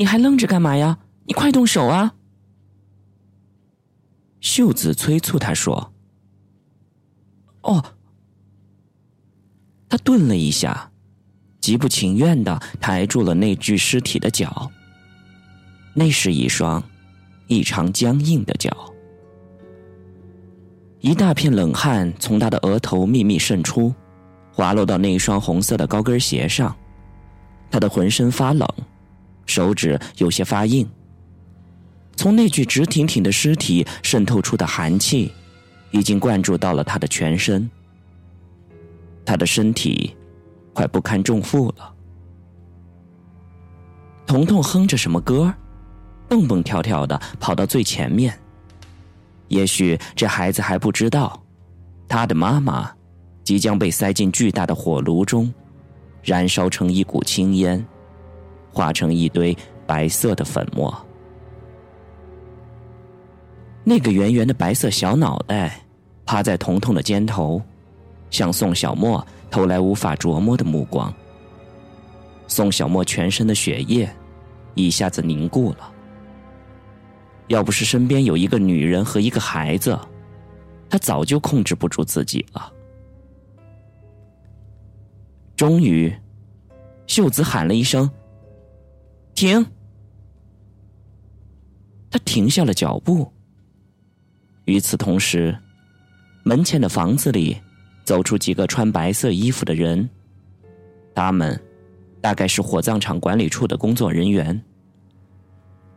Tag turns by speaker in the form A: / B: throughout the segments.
A: 你还愣着干嘛呀？你快动手啊！
B: 秀子催促他说：“
A: 哦。”
B: 他顿了一下，极不情愿的抬住了那具尸体的脚。那是一双异常僵硬的脚，一大片冷汗从他的额头秘密渗出，滑落到那双红色的高跟鞋上。他的浑身发冷，手指有些发硬。从那具直挺挺的尸体渗透出的寒气，已经灌注到了他的全身。他的身体快不堪重负了。彤彤哼着什么歌，蹦蹦跳跳的跑到最前面。也许这孩子还不知道，他的妈妈即将被塞进巨大的火炉中，燃烧成一股青烟，化成一堆白色的粉末。那个圆圆的白色小脑袋趴在彤彤的肩头，向宋小沫投来无法琢磨的目光。宋小沫全身的血液一下子凝固了。要不是身边有一个女人和一个孩子，他早就控制不住自己了。终于，秀子喊了一声：“停！”他停下了脚步。与此同时，门前的房子里走出几个穿白色衣服的人，他们大概是火葬场管理处的工作人员。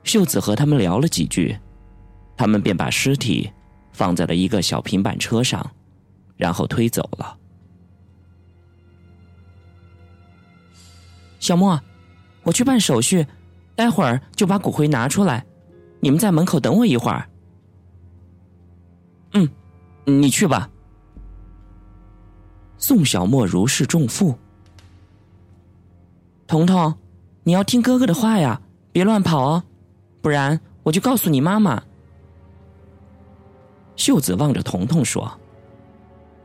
B: 秀子和他们聊了几句，他们便把尸体放在了一个小平板车上，然后推走了。
A: 小莫，我去办手续，待会儿就把骨灰拿出来，你们在门口等我一会儿。
B: 嗯，你去吧。宋小沫如释重负。
A: 彤彤，你要听哥哥的话呀，别乱跑哦，不然我就告诉你妈妈。
B: 秀子望着彤彤说：“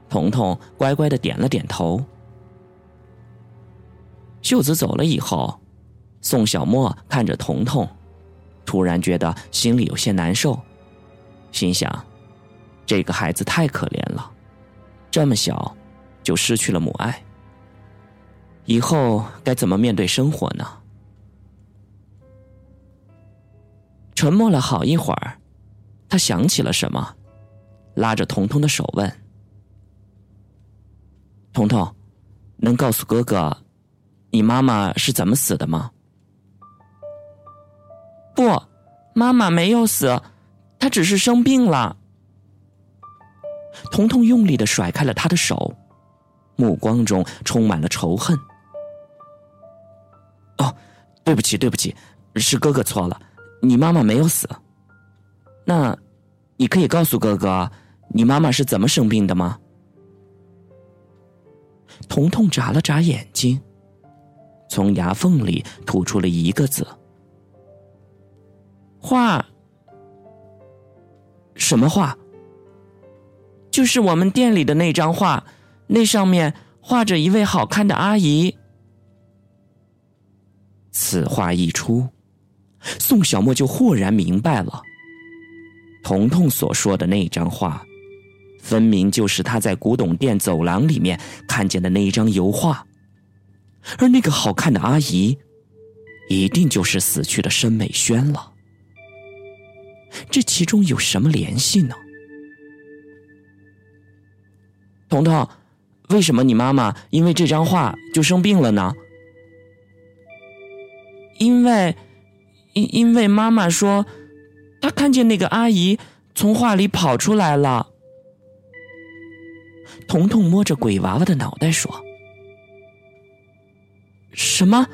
B: 彤彤乖乖的点了点头。”秀子走了以后，宋小沫看着彤彤，突然觉得心里有些难受，心想。这个孩子太可怜了，这么小就失去了母爱，以后该怎么面对生活呢？沉默了好一会儿，他想起了什么，拉着彤彤的手问：“彤彤，能告诉哥哥，你妈妈是怎么死的吗？”“
A: 不，妈妈没有死，她只是生病了。”
B: 彤彤用力的甩开了他的手，目光中充满了仇恨。哦，对不起，对不起，是哥哥错了，你妈妈没有死。那，你可以告诉哥哥，你妈妈是怎么生病的吗？彤彤眨了眨眼睛，从牙缝里吐出了一个字：“
A: 画。”
B: 什么画？
A: 就是我们店里的那张画，那上面画着一位好看的阿姨。
B: 此话一出，宋小沫就豁然明白了，彤彤所说的那张画，分明就是他在古董店走廊里面看见的那一张油画，而那个好看的阿姨，一定就是死去的申美萱了。这其中有什么联系呢？
A: 彤彤，为什么你妈妈因为这张画就生病了呢？因为，因因为妈妈说，她看见那个阿姨从画里跑出来了。
B: 彤彤摸着鬼娃娃的脑袋说：“什么？”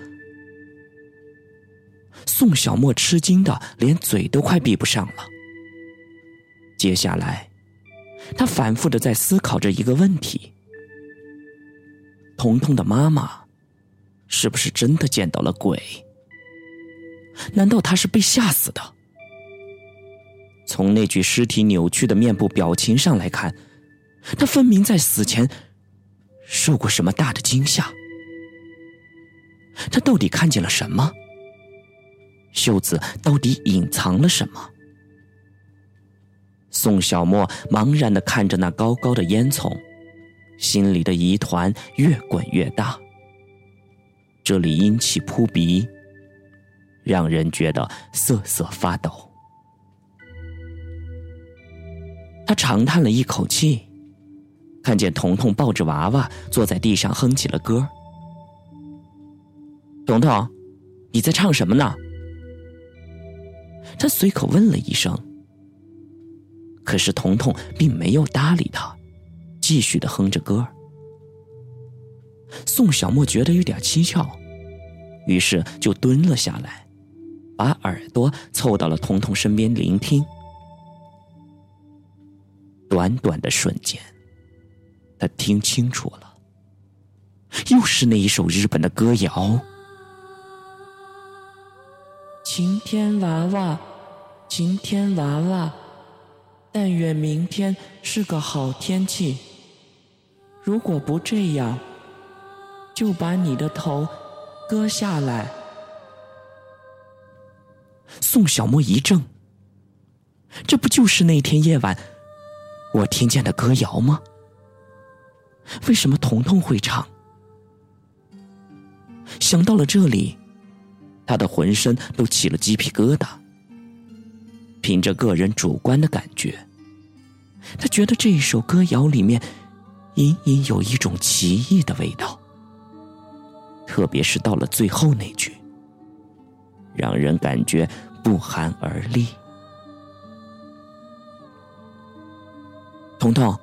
B: 宋小沫吃惊的连嘴都快闭不上了。接下来。他反复的在思考着一个问题：彤彤的妈妈是不是真的见到了鬼？难道她是被吓死的？从那具尸体扭曲的面部表情上来看，她分明在死前受过什么大的惊吓。她到底看见了什么？秀子到底隐藏了什么？宋小沫茫然的看着那高高的烟囱，心里的疑团越滚越大。这里阴气扑鼻，让人觉得瑟瑟发抖。他长叹了一口气，看见彤彤抱着娃娃坐在地上哼起了歌。彤彤，你在唱什么呢？他随口问了一声。可是彤彤并没有搭理他，继续的哼着歌。宋小沫觉得有点蹊跷，于是就蹲了下来，把耳朵凑到了彤彤身边聆听。短短的瞬间，他听清楚了，又是那一首日本的歌谣：“
A: 晴天娃娃，晴天娃娃。”但愿明天是个好天气。如果不这样，就把你的头割下来。
B: 宋小沫一怔，这不就是那天夜晚我听见的歌谣吗？为什么彤彤会唱？想到了这里，他的浑身都起了鸡皮疙瘩。凭着个人主观的感觉，他觉得这一首歌谣里面隐隐有一种奇异的味道，特别是到了最后那句，让人感觉不寒而栗。彤彤，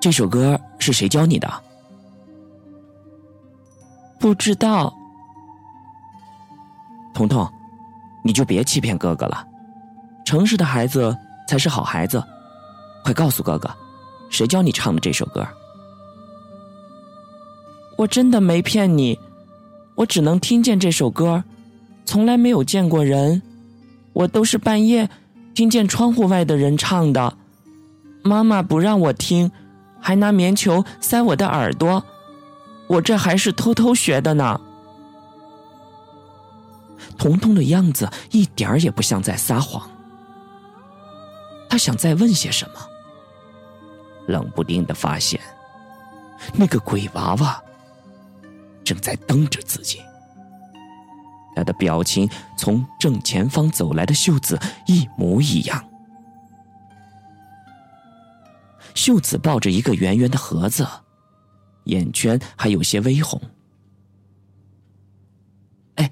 B: 这首歌是谁教你的？
A: 不知道。
B: 彤彤，你就别欺骗哥哥了。诚实的孩子才是好孩子，快告诉哥哥，谁教你唱的这首歌？
A: 我真的没骗你，我只能听见这首歌，从来没有见过人，我都是半夜听见窗户外的人唱的。妈妈不让我听，还拿棉球塞我的耳朵，我这还是偷偷学的呢。
B: 彤彤的样子一点儿也不像在撒谎。他想再问些什么，冷不丁的发现，那个鬼娃娃正在瞪着自己。他的表情从正前方走来的秀子一模一样。秀子抱着一个圆圆的盒子，眼圈还有些微红。哎，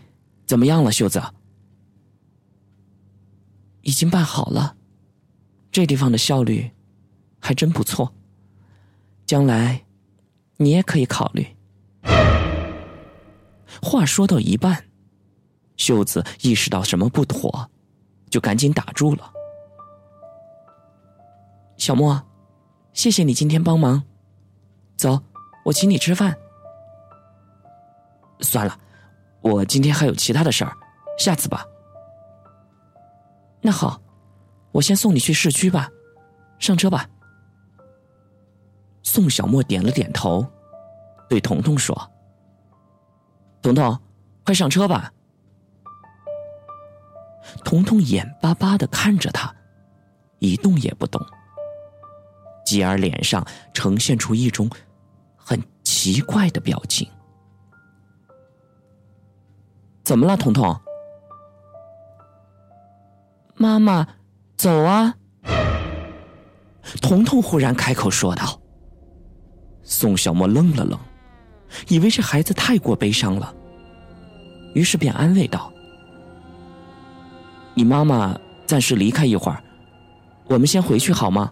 B: 怎么样了，秀子？
A: 已经办好了。这地方的效率还真不错，将来你也可以考虑。
B: 话说到一半，秀子意识到什么不妥，就赶紧打住了。
A: 小莫，谢谢你今天帮忙，走，我请你吃饭。
B: 算了，我今天还有其他的事儿，下次吧。
A: 那好。我先送你去市区吧，上车吧。
B: 宋小沫点了点头，对彤彤说：“彤彤，快上车吧。”彤彤眼巴巴的看着他，一动也不动，继而脸上呈现出一种很奇怪的表情。怎么了，彤彤？
A: 妈妈。走啊！
B: 彤彤忽然开口说道。宋小沫愣了愣，以为这孩子太过悲伤了，于是便安慰道：“你妈妈暂时离开一会儿，我们先回去好吗？”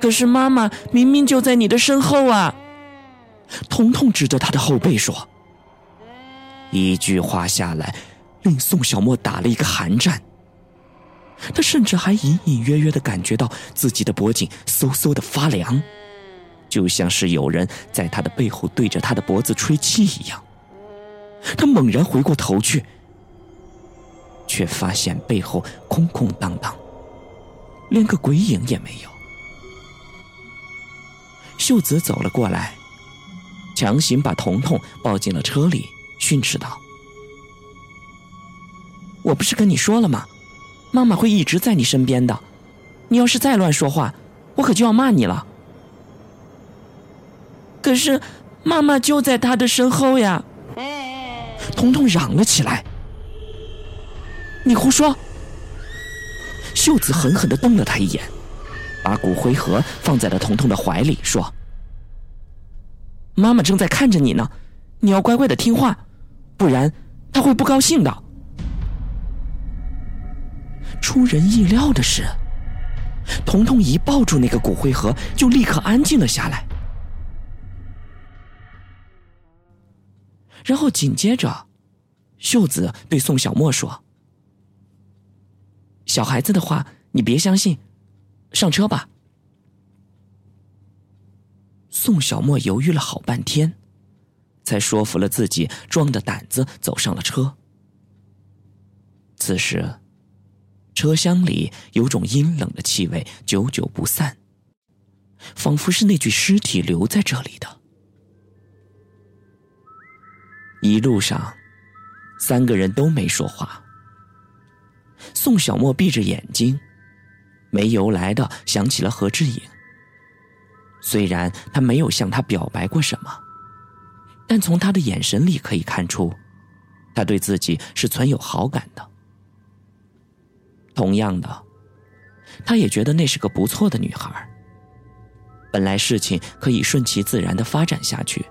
A: 可是妈妈明明就在你的身后啊！
B: 彤彤指着他的后背说。一句话下来，令宋小沫打了一个寒战。他甚至还隐隐约约的感觉到自己的脖颈嗖嗖的发凉，就像是有人在他的背后对着他的脖子吹气一样。他猛然回过头去，却发现背后空空荡荡，连个鬼影也没有。秀子走了过来，强行把彤彤抱进了车里，训斥道：“
A: 我不是跟你说了吗？妈妈会一直在你身边的。你要是再乱说话，我可就要骂你了。可是，妈妈就在他的身后呀！彤彤嚷了起来：“你胡说！”秀子狠狠的瞪了他一眼，把骨灰盒放在了彤彤的怀里，说：“妈妈正在看着你呢，你要乖乖的听话，不然他会不高兴的。”出人意料的是，彤彤一抱住那个骨灰盒，就立刻安静了下来。然后紧接着，秀子对宋小沫说：“小孩子的话你别相信，上车吧。”宋小沫犹豫了好半天，才说服了自己，壮着胆子走上了车。此时，车厢里有种阴冷的气味，久久不散，仿佛是那具尸体留在这里的。一路上，三个人都没说话。宋小沫闭着眼睛，没由来的想起了何志颖。虽然他没有向他表白过什么，但从他的眼神里可以看出，他对自己是存有好感的。同样的，他也觉得那是个不错的女孩。本来事情可以顺其自然的发展下去。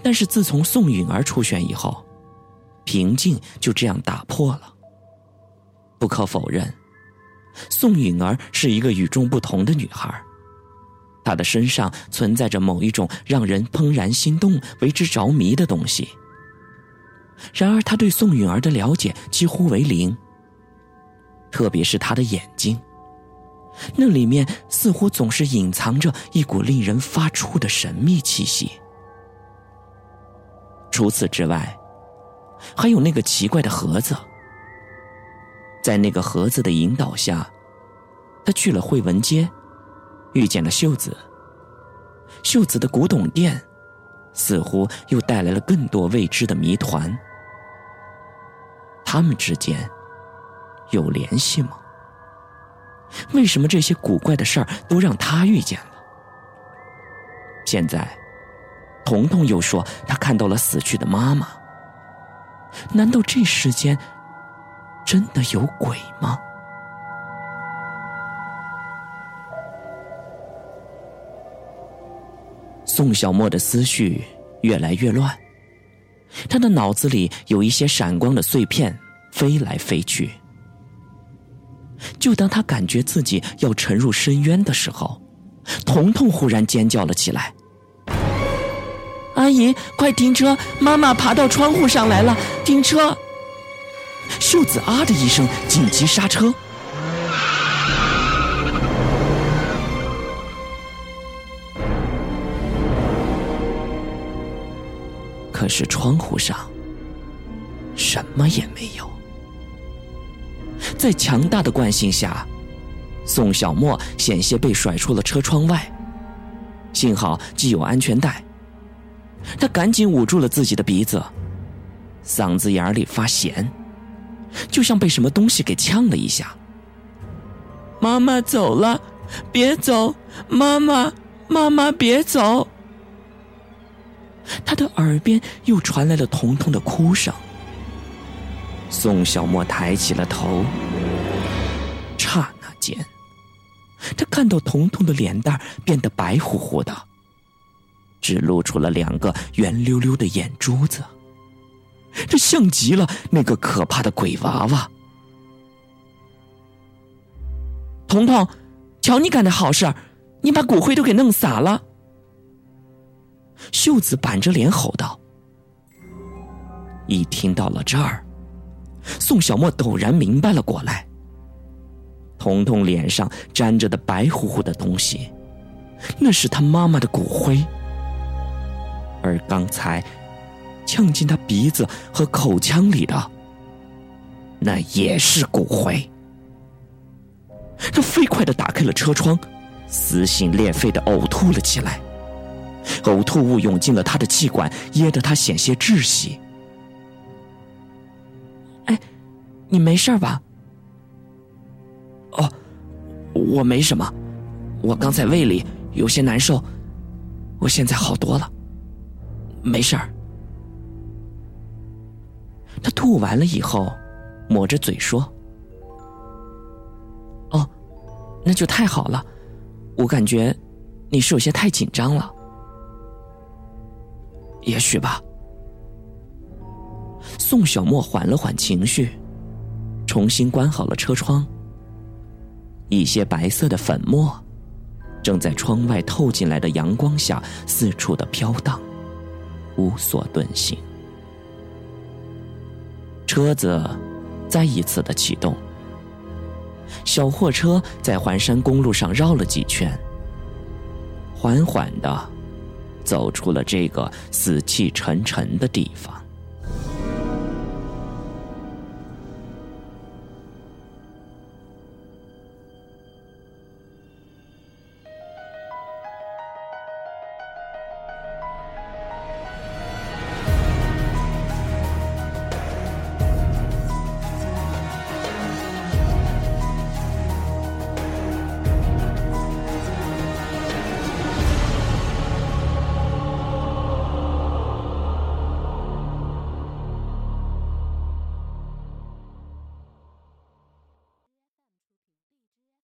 A: 但是自从宋允儿出现以后，平静就这样打破了。不可否认，宋允儿是一个与众不同的女孩，他的身上存在着某一种让人怦然心动、为之着迷的东西。然而，他对宋允儿的了解几乎为零，特别是他的眼睛，那里面似乎总是隐藏着一股令人发怵的神秘气息。除此之外，还有那个奇怪的盒子。在那个盒子的引导下，他去了惠文街，遇见了秀子。秀子的古董店，似乎又带来了更多未知的谜团。他们之间有联系吗？为什么这些古怪的事儿都让他遇见了？现在。彤彤又说：“他看到了死去的妈妈。难道这世间真的有鬼吗？”宋小沫的思绪越来越乱，他的脑子里有一些闪光的碎片飞来飞去。就当他感觉自己要沉入深渊的时候，彤彤忽然尖叫了起来。阿姨，快停车！妈妈爬到窗户上来了，停车！秀子啊的一声，紧急刹车。是窗户上什么也没有。在强大的惯性下，宋小沫险些被甩出了车窗外。幸好系有安全带。他赶紧捂住了自己的鼻子，嗓子眼里发咸，就像被什么东西给呛了一下。妈妈走了，别走！妈妈，妈妈别走！他的耳边又传来了彤彤的哭声。宋小沫抬起了头，刹那间，他看到彤彤的脸蛋变得白乎乎的。只露出了两个圆溜溜的眼珠子，这像极了那个可怕的鬼娃娃。彤彤，瞧你干的好事你把骨灰都给弄洒了。秀子板着脸吼道。一听到了这儿，宋小沫陡然明白了过来。彤彤脸上沾着的白乎乎的东西，那是他妈妈的骨灰。而刚才呛进他鼻子和口腔里的，那也是骨灰。他飞快的打开了车窗，撕心裂肺的呕吐了起来。呕吐物涌进了他的气管，噎得他险些窒息。哎，你没事吧？
B: 哦，我没什么，我刚才胃里有些难受，我现在好多了，没事儿。
A: 他吐完了以后，抹着嘴说：“哦，那就太好了。我感觉你是有些太紧张了。
B: 也许吧。”
A: 宋小沫缓了缓情绪，重新关好了车窗。一些白色的粉末，正在窗外透进来的阳光下四处的飘荡，无所遁形。车子再一次的启动，小货车在环山公路上绕了几圈，缓缓的走出了这个死气沉沉的地方。